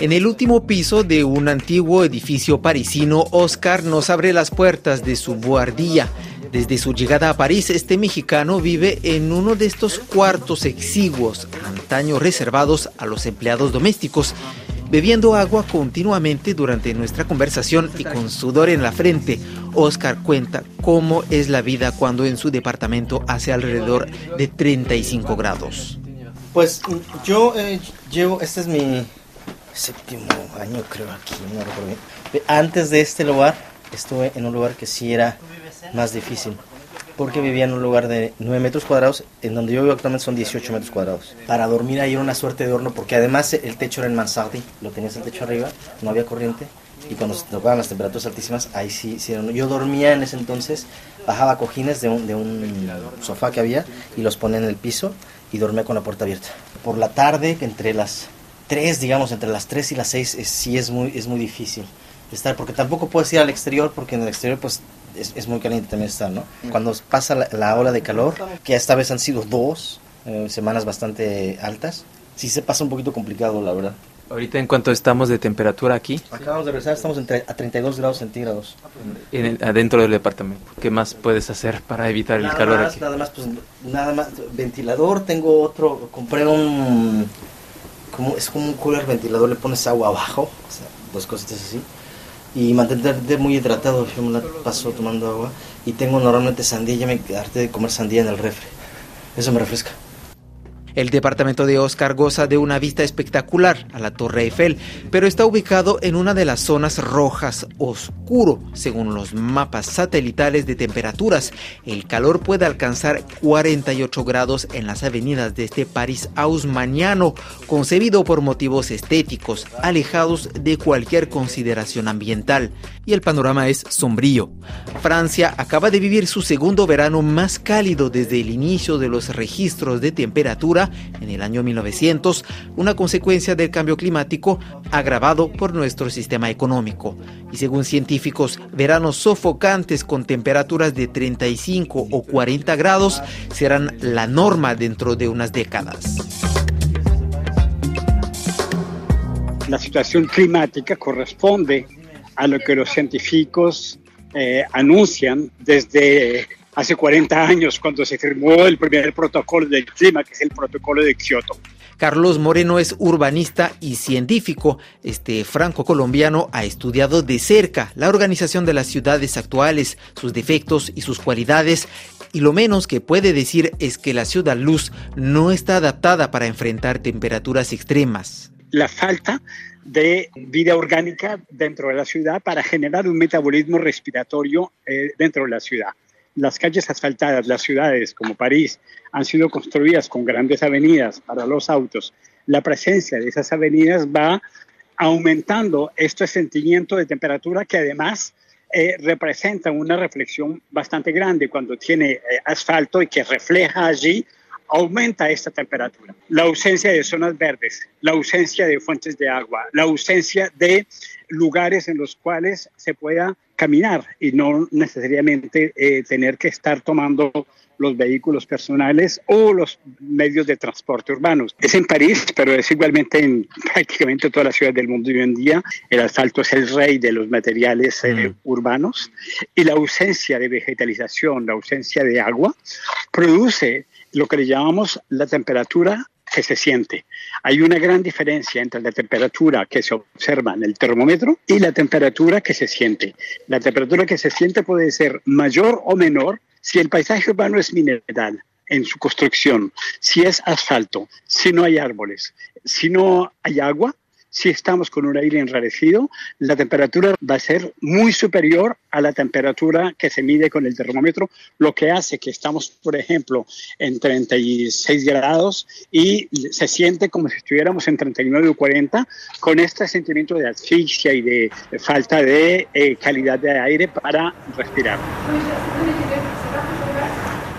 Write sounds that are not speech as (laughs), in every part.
En el último piso de un antiguo edificio parisino, Oscar nos abre las puertas de su buhardilla. Desde su llegada a París, este mexicano vive en uno de estos cuartos exiguos, antaño reservados a los empleados domésticos, bebiendo agua continuamente durante nuestra conversación y con sudor en la frente. Oscar cuenta cómo es la vida cuando en su departamento hace alrededor de 35 grados. Pues yo eh, llevo, este es mi séptimo año creo aquí, no recuerdo bien. Antes de este lugar estuve en un lugar que sí era más difícil, porque vivía en un lugar de 9 metros cuadrados, en donde yo vivo actualmente son 18 metros cuadrados. Para dormir ahí era una suerte de horno, porque además el techo era en mansardi, lo tenías el techo arriba, no había corriente, y cuando se tocaban las temperaturas altísimas, ahí sí, sí yo dormía en ese entonces, bajaba cojines de un, de un sofá que había y los ponía en el piso y dormía con la puerta abierta. Por la tarde, entre las 3, digamos, entre las 3 y las 6 sí es muy, es muy difícil estar, porque tampoco puedes ir al exterior, porque en el exterior pues es, es muy caliente también estar, ¿no? Mm. Cuando pasa la, ola de calor, que esta vez han sido dos eh, semanas bastante altas, sí se pasa un poquito complicado, la verdad. Ahorita en cuanto estamos de temperatura aquí. Acabamos de regresar, estamos entre, a 32 grados centígrados. En adentro del departamento. ¿Qué más puedes hacer para evitar el calor aquí? Nada más, pues nada más, ventilador, tengo otro, compré un como, es como un cooler ventilador, le pones agua abajo, o sea, dos cositas así, y mantenerte muy hidratado. Yo me la paso tomando agua y tengo normalmente sandía, ya me harté de comer sandía en el refri. Eso me refresca. El departamento de Oscar goza de una vista espectacular a la Torre Eiffel, pero está ubicado en una de las zonas rojas oscuro, según los mapas satelitales de temperaturas. El calor puede alcanzar 48 grados en las avenidas de este París haussmanniano, concebido por motivos estéticos, alejados de cualquier consideración ambiental. Y el panorama es sombrío. Francia acaba de vivir su segundo verano más cálido desde el inicio de los registros de temperatura en el año 1900, una consecuencia del cambio climático agravado por nuestro sistema económico. Y según científicos, veranos sofocantes con temperaturas de 35 o 40 grados serán la norma dentro de unas décadas. La situación climática corresponde a lo que los científicos eh, anuncian desde hace 40 años cuando se firmó el primer protocolo del clima, que es el protocolo de Kioto. Carlos Moreno es urbanista y científico. Este franco-colombiano ha estudiado de cerca la organización de las ciudades actuales, sus defectos y sus cualidades, y lo menos que puede decir es que la ciudad luz no está adaptada para enfrentar temperaturas extremas. La falta de vida orgánica dentro de la ciudad para generar un metabolismo respiratorio eh, dentro de la ciudad las calles asfaltadas, las ciudades como París, han sido construidas con grandes avenidas para los autos. La presencia de esas avenidas va aumentando este sentimiento de temperatura que además eh, representa una reflexión bastante grande cuando tiene eh, asfalto y que refleja allí aumenta esta temperatura. La ausencia de zonas verdes, la ausencia de fuentes de agua, la ausencia de lugares en los cuales se pueda caminar y no necesariamente eh, tener que estar tomando los vehículos personales o los medios de transporte urbanos. Es en París, pero es igualmente en (laughs) prácticamente todas las ciudades del mundo hoy en día. El asfalto es el rey de los materiales eh, mm. urbanos y la ausencia de vegetalización, la ausencia de agua, produce lo que le llamamos la temperatura que se siente. Hay una gran diferencia entre la temperatura que se observa en el termómetro y la temperatura que se siente. La temperatura que se siente puede ser mayor o menor si el paisaje urbano es mineral en su construcción, si es asfalto, si no hay árboles, si no hay agua, si estamos con un aire enrarecido, la temperatura va a ser muy superior a la temperatura que se mide con el termómetro, lo que hace que estamos, por ejemplo, en 36 grados y se siente como si estuviéramos en 39 o 40 con este sentimiento de asfixia y de falta de eh, calidad de aire para respirar.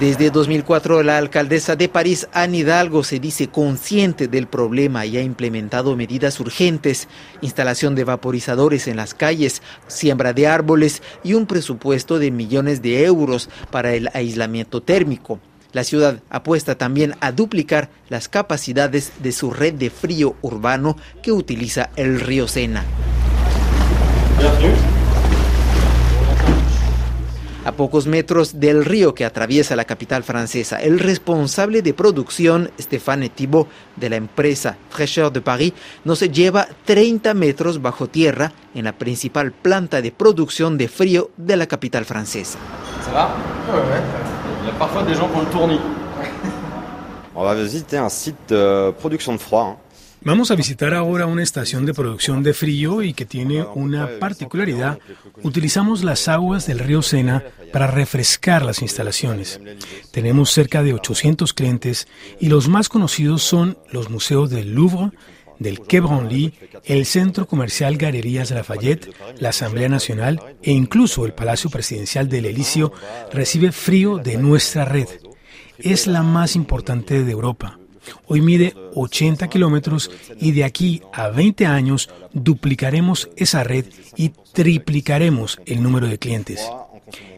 Desde 2004, la alcaldesa de París, Anne Hidalgo, se dice consciente del problema y ha implementado medidas urgentes, instalación de vaporizadores en las calles, siembra de árboles y un presupuesto de millones de euros para el aislamiento térmico. La ciudad apuesta también a duplicar las capacidades de su red de frío urbano que utiliza el río Sena. A pocos metros del río que atraviesa la capital francesa. El responsable de producción, Stéphane Thibault, de la empresa Fraîcheur de Paris, nos lleva 30 metros bajo tierra en la principal planta de producción de frío de la capital francesa. (laughs) On va visiter un site de production de froid. Vamos a visitar ahora una estación de producción de frío y que tiene una particularidad. Utilizamos las aguas del río Sena para refrescar las instalaciones. Tenemos cerca de 800 clientes y los más conocidos son los museos del Louvre, del Quai Branly, el Centro Comercial Galerías Lafayette, la Asamblea Nacional e incluso el Palacio Presidencial del Elíseo recibe frío de nuestra red. Es la más importante de Europa. Hoy mide 80 kilómetros y de aquí a 20 años duplicaremos esa red y triplicaremos el número de clientes.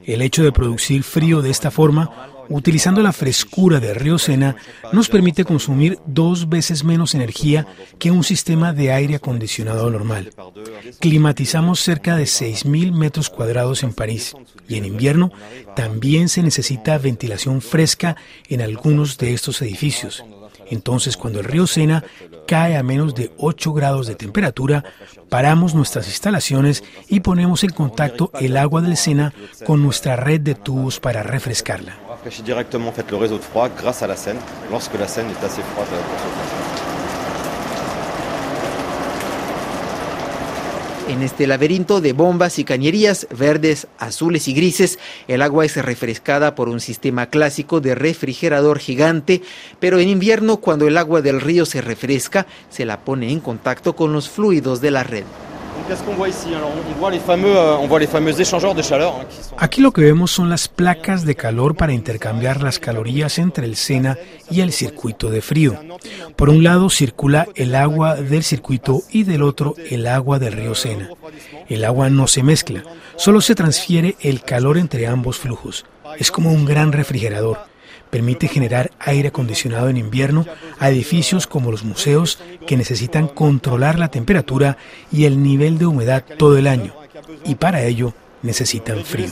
El hecho de producir frío de esta forma, utilizando la frescura del río Sena, nos permite consumir dos veces menos energía que un sistema de aire acondicionado normal. Climatizamos cerca de 6.000 metros cuadrados en París y en invierno también se necesita ventilación fresca en algunos de estos edificios. Entonces, cuando el río Sena cae a menos de 8 grados de temperatura, paramos nuestras instalaciones y ponemos en contacto el agua del Sena con nuestra red de tubos para refrescarla. En este laberinto de bombas y cañerías verdes, azules y grises, el agua es refrescada por un sistema clásico de refrigerador gigante, pero en invierno cuando el agua del río se refresca, se la pone en contacto con los fluidos de la red. Aquí lo que vemos son las placas de calor para intercambiar las calorías entre el Sena y el circuito de frío. Por un lado circula el agua del circuito y del otro el agua del río Sena. El agua no se mezcla, solo se transfiere el calor entre ambos flujos. Es como un gran refrigerador permite generar aire acondicionado en invierno a edificios como los museos que necesitan controlar la temperatura y el nivel de humedad todo el año. Y para ello necesitan frío.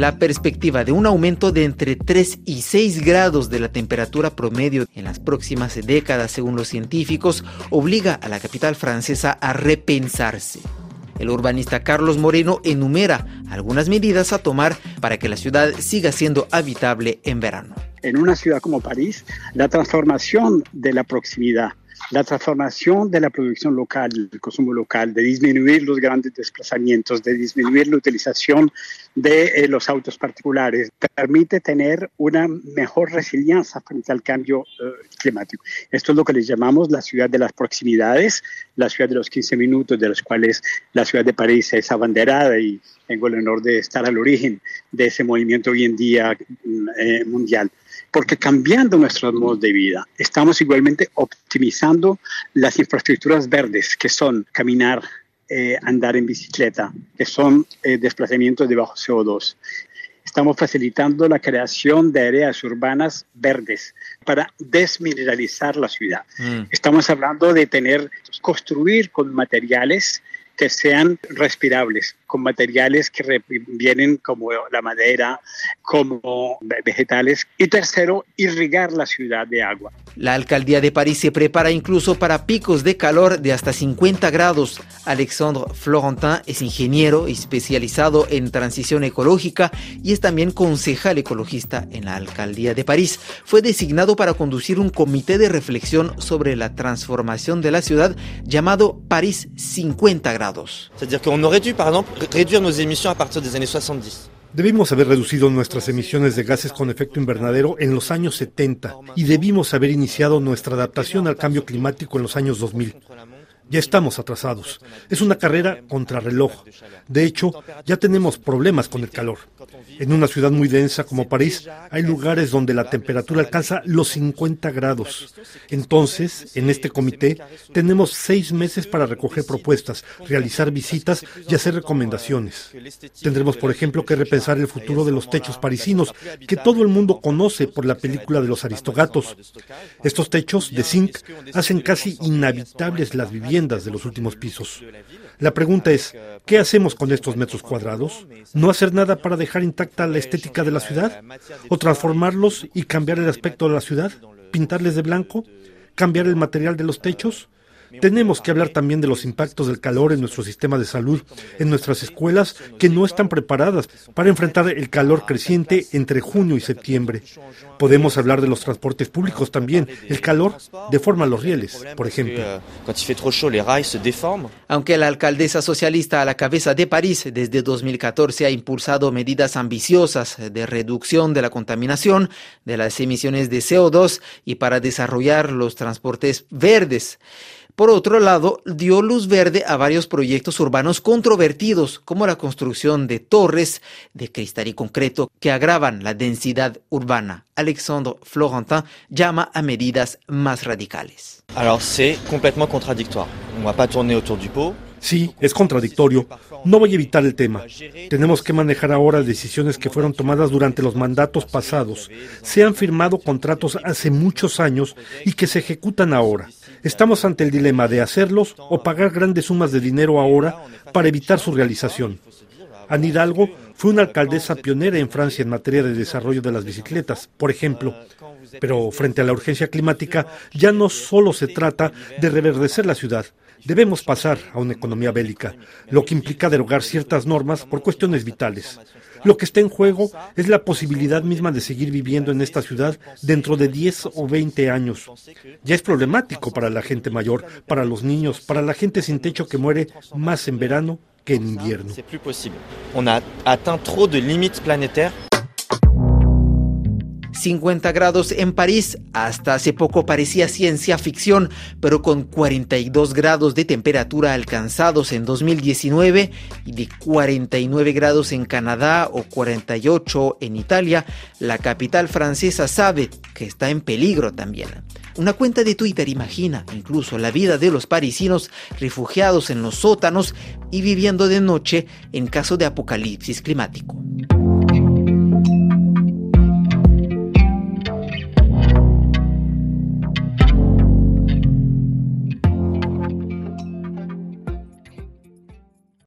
La perspectiva de un aumento de entre 3 y 6 grados de la temperatura promedio en las próximas décadas, según los científicos, obliga a la capital francesa a repensarse. El urbanista Carlos Moreno enumera algunas medidas a tomar para que la ciudad siga siendo habitable en verano. En una ciudad como París, la transformación de la proximidad la transformación de la producción local, del consumo local, de disminuir los grandes desplazamientos, de disminuir la utilización de eh, los autos particulares, permite tener una mejor resiliencia frente al cambio eh, climático. Esto es lo que le llamamos la ciudad de las proximidades, la ciudad de los 15 minutos, de los cuales la ciudad de París es abanderada y tengo el honor de estar al origen de ese movimiento hoy en día mm, eh, mundial porque cambiando nuestros modos de vida, estamos igualmente optimizando las infraestructuras verdes, que son caminar, eh, andar en bicicleta, que son eh, desplazamientos de bajo CO2. Estamos facilitando la creación de áreas urbanas verdes para desmineralizar la ciudad. Mm. Estamos hablando de tener, construir con materiales que sean respirables, con materiales que vienen como la madera, como vegetales. Y tercero, irrigar la ciudad de agua. La alcaldía de París se prepara incluso para picos de calor de hasta 50 grados. Alexandre Florentin es ingeniero especializado en transición ecológica y es también concejal ecologista en la alcaldía de París. Fue designado para conducir un comité de reflexión sobre la transformación de la ciudad llamado París 50 grados. Réduire nos émissions à partir des années 70. Debimos haber reducido nuestras emisiones de gases con efecto invernadero en los años 70 y debimos haber iniciado nuestra adaptación al cambio climático en los años 2000. Ya estamos atrasados. Es una carrera contrarreloj. De hecho, ya tenemos problemas con el calor. En una ciudad muy densa como París, hay lugares donde la temperatura alcanza los 50 grados. Entonces, en este comité, tenemos seis meses para recoger propuestas, realizar visitas y hacer recomendaciones. Tendremos, por ejemplo, que repensar el futuro de los techos parisinos, que todo el mundo conoce por la película de los aristogatos. Estos techos de zinc hacen casi inhabitables las viviendas de los últimos pisos. La pregunta es, ¿qué hacemos con estos metros cuadrados? ¿No hacer nada para dejar intacta la estética de la ciudad? ¿O transformarlos y cambiar el aspecto de la ciudad? ¿Pintarles de blanco? ¿Cambiar el material de los techos? Tenemos que hablar también de los impactos del calor en nuestro sistema de salud, en nuestras escuelas que no están preparadas para enfrentar el calor creciente entre junio y septiembre. Podemos hablar de los transportes públicos también. El calor deforma los rieles, por ejemplo. Aunque la alcaldesa socialista a la cabeza de París desde 2014 ha impulsado medidas ambiciosas de reducción de la contaminación, de las emisiones de CO2 y para desarrollar los transportes verdes. Por otro lado, dio luz verde a varios proyectos urbanos controvertidos, como la construcción de torres de cristal y concreto que agravan la densidad urbana. Alexandre Florentin llama a medidas más radicales. Alors c'est complètement contradictoire. On va pas tourner autour du pot. Sí, es contradictorio. No voy a evitar el tema. Tenemos que manejar ahora decisiones que fueron tomadas durante los mandatos pasados. Se han firmado contratos hace muchos años y que se ejecutan ahora. Estamos ante el dilema de hacerlos o pagar grandes sumas de dinero ahora para evitar su realización. Anne Hidalgo fue una alcaldesa pionera en Francia en materia de desarrollo de las bicicletas, por ejemplo. Pero frente a la urgencia climática, ya no solo se trata de reverdecer la ciudad, Debemos pasar a una economía bélica, lo que implica derogar ciertas normas por cuestiones vitales. Lo que está en juego es la posibilidad misma de seguir viviendo en esta ciudad dentro de 10 o 20 años. Ya es problemático para la gente mayor, para los niños, para la gente sin techo que muere más en verano que en invierno. 50 grados en París. Hasta hace poco parecía ciencia ficción, pero con 42 grados de temperatura alcanzados en 2019 y de 49 grados en Canadá o 48 en Italia, la capital francesa sabe que está en peligro también. Una cuenta de Twitter imagina incluso la vida de los parisinos refugiados en los sótanos y viviendo de noche en caso de apocalipsis climático.